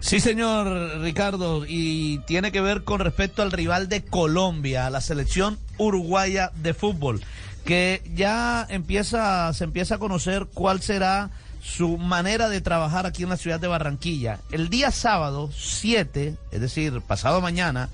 Sí, señor Ricardo, y tiene que ver con respecto al rival de Colombia, la selección uruguaya de fútbol, que ya empieza, se empieza a conocer cuál será su manera de trabajar aquí en la ciudad de Barranquilla. El día sábado 7, es decir, pasado mañana,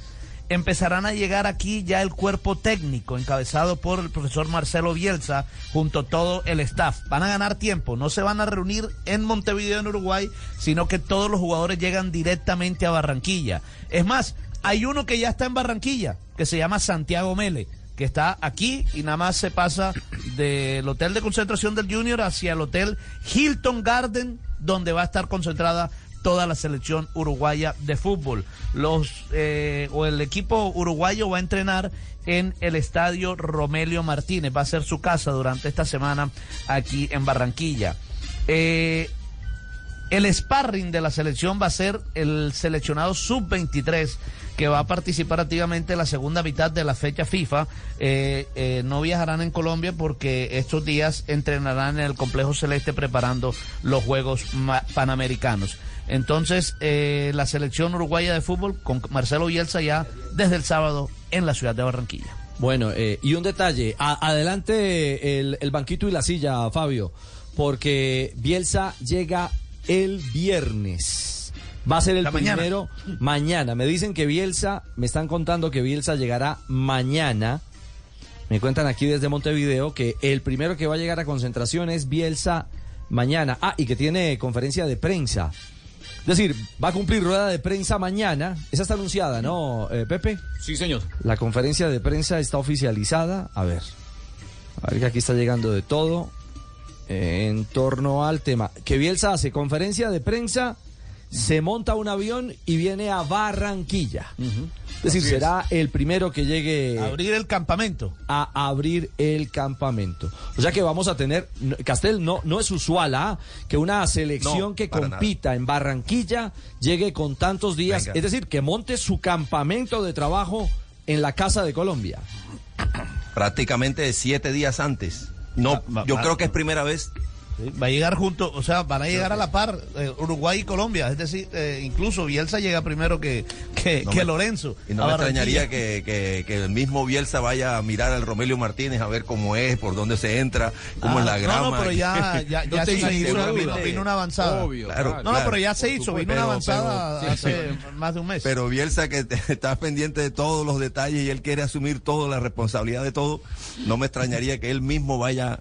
empezarán a llegar aquí ya el cuerpo técnico encabezado por el profesor Marcelo Bielsa junto a todo el staff. Van a ganar tiempo, no se van a reunir en Montevideo en Uruguay, sino que todos los jugadores llegan directamente a Barranquilla. Es más, hay uno que ya está en Barranquilla, que se llama Santiago Mele que está aquí y nada más se pasa del hotel de concentración del Junior hacia el hotel Hilton Garden, donde va a estar concentrada toda la selección uruguaya de fútbol. Los eh, o el equipo uruguayo va a entrenar en el estadio Romelio Martínez, va a ser su casa durante esta semana aquí en Barranquilla. Eh, el sparring de la selección va a ser el seleccionado sub-23 que va a participar activamente en la segunda mitad de la fecha FIFA. Eh, eh, no viajarán en Colombia porque estos días entrenarán en el complejo celeste preparando los Juegos Panamericanos. Entonces, eh, la selección uruguaya de fútbol con Marcelo Bielsa ya desde el sábado en la ciudad de Barranquilla. Bueno, y un detalle, adelante el, el banquito y la silla, Fabio, porque Bielsa llega el viernes. Va a ser el primero mañana. Me dicen que Bielsa, me están contando que Bielsa llegará mañana. Me cuentan aquí desde Montevideo que el primero que va a llegar a concentración es Bielsa mañana. Ah, y que tiene conferencia de prensa. Es decir, va a cumplir rueda de prensa mañana. Esa está anunciada, ¿no, eh, Pepe? Sí, señor. La conferencia de prensa está oficializada. A ver. A ver que aquí está llegando de todo en torno al tema. Que Bielsa hace conferencia de prensa, se monta un avión y viene a Barranquilla. Decir, será el primero que llegue. A abrir el campamento. A abrir el campamento. O sea que vamos a tener. Castel, no, no es usual ¿ah? que una selección que compita en Barranquilla llegue con tantos días. Es decir, que monte su campamento de trabajo en la Casa de Colombia. Prácticamente siete días antes. No, yo creo que es primera vez. Va a llegar junto, o sea, van a llegar a la par eh, Uruguay y Colombia. Es decir, eh, incluso Bielsa llega primero que, que, Lorenzo. Y no me extrañaría que, que, el mismo Bielsa vaya a mirar al Romelio Martínez a ver cómo es, por dónde se entra, cómo es la grama. No, no, pero ya, ya, ya se hizo, vino, una avanzada. no, no, pero ya se hizo, vino una avanzada hace más de un mes. Pero Bielsa que está pendiente de todos los detalles y él quiere asumir toda la responsabilidad de todo, no me extrañaría que él mismo vaya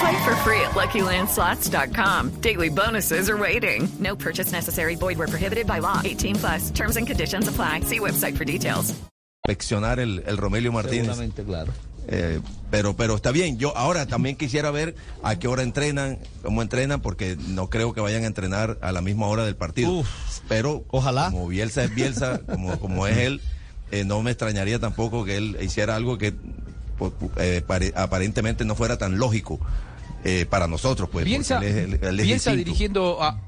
Play for free at LuckyLandSlots.com. Daily bonuses are waiting. No purchase necessary. Void where prohibited by law. 18 plus. Terms and conditions apply. See website for details. Inspeccionar el, el Romelio Martínez. Seguramente, claro. Eh, pero, pero está bien. Yo ahora también quisiera ver a qué hora entrenan, cómo entrenan, porque no creo que vayan a entrenar a la misma hora del partido. Uf, pero ojalá. Como Bielsa es Bielsa, como, como es él, eh, no me extrañaría tampoco que él hiciera algo que eh, aparentemente no fuera tan lógico eh, para nosotros. Pues, piensa, dirigiendo a,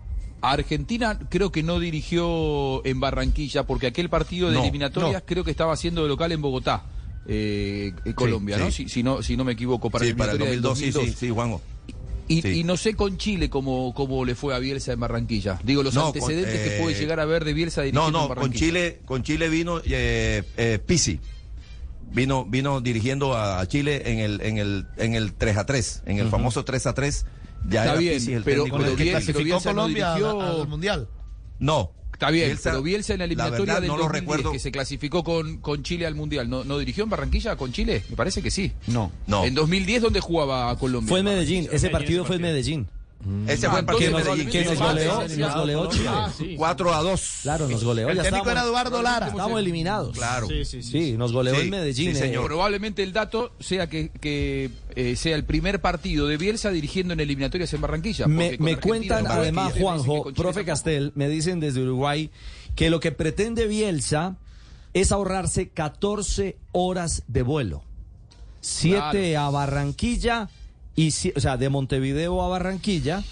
Argentina, creo que no dirigió en Barranquilla, porque aquel partido de eliminatorias creo que estaba haciendo de local en Bogotá. Eh, Colombia, ¿no? Si, ¿no? Si no me equivoco, para, para el 2002, sí, sí, Juanjo. Y, no sé con Chile cómo, cómo le fue a Bielsa en Barranquilla. Digo, los antecedentes que puede llegar a ver de Bielsa dirigiendo No, no, con Chile, con Chile vino eh, Pisi vino, vino dirigiendo a Chile en el, en el, en el 3 a 3, en el famoso 3 a 3. Ya Está bien, el pero, pero, bien, clasificó Colombia al, Mundial. No, Está bien, pero Bielsa en la eliminatoria del no 2010, que se clasificó con, con Chile al Mundial, ¿no, ¿no dirigió en Barranquilla con Chile? Me parece que sí. No. no. En 2010, ¿dónde jugaba Colombia? Fue en Medellín, ese partido fue en Medellín. Ese fue el partido que nos, que nos goleó, nos goleó Chile. 4 a 2. Claro, nos goleó. El técnico era Eduardo Lara. Estamos eliminados. Claro. Sí, sí, sí. nos goleó en Medellín. señor. Probablemente el dato sea que, que eh, sea el primer partido de Bielsa dirigiendo en eliminatorias en Barranquilla. Me, me cuentan además, Juanjo, profe Castel, me dicen desde Uruguay que lo que pretende Bielsa es ahorrarse 14 horas de vuelo. 7 a Barranquilla y, o sea, de Montevideo a Barranquilla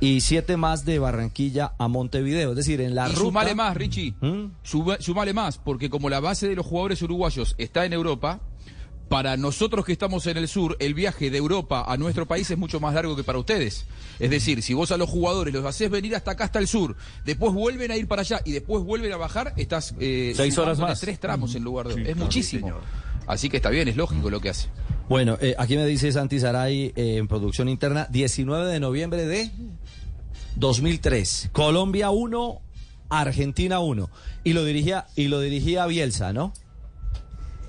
y siete más de Barranquilla a Montevideo. Es decir, en la y ruta... sumale más, Richie. ¿Mm? Sumale más, porque como la base de los jugadores uruguayos está en Europa, para nosotros que estamos en el sur, el viaje de Europa a nuestro país es mucho más largo que para ustedes. Es decir, si vos a los jugadores los haces venir hasta acá, hasta el sur, después vuelven a ir para allá y después vuelven a bajar, estás eh, seis horas más. Tres tramos en lugar de. es muchísimo. Así que está bien, es lógico lo que hace. Bueno, eh, aquí me dice Santi Saray eh, en producción interna, 19 de noviembre de 2003. Colombia 1, Argentina 1. Y lo dirigía, y lo dirigía Bielsa, ¿no?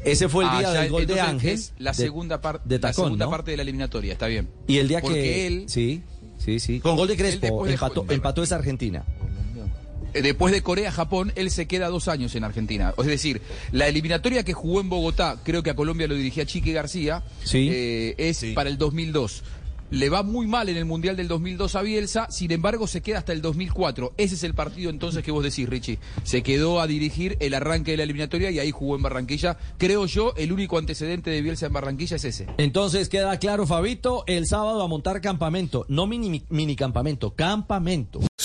Ese fue el día ah, del gol de Ángel. la segunda, parte de la segunda parte de la eliminatoria, está bien. Y el día que él. Sí, sí, sí. Con gol de Crespo, empató, empató esa Argentina. Después de Corea-Japón, él se queda dos años en Argentina. Es decir, la eliminatoria que jugó en Bogotá, creo que a Colombia lo dirigía Chique García, eh, es para el 2002 le va muy mal en el Mundial del 2002 a Bielsa, sin embargo se queda hasta el 2004. Ese es el partido entonces que vos decís, Richie. Se quedó a dirigir el arranque de la eliminatoria y ahí jugó en Barranquilla. Creo yo, el único antecedente de Bielsa en Barranquilla es ese. Entonces queda claro, Fabito, el sábado a montar campamento, no mini, mini campamento, campamento.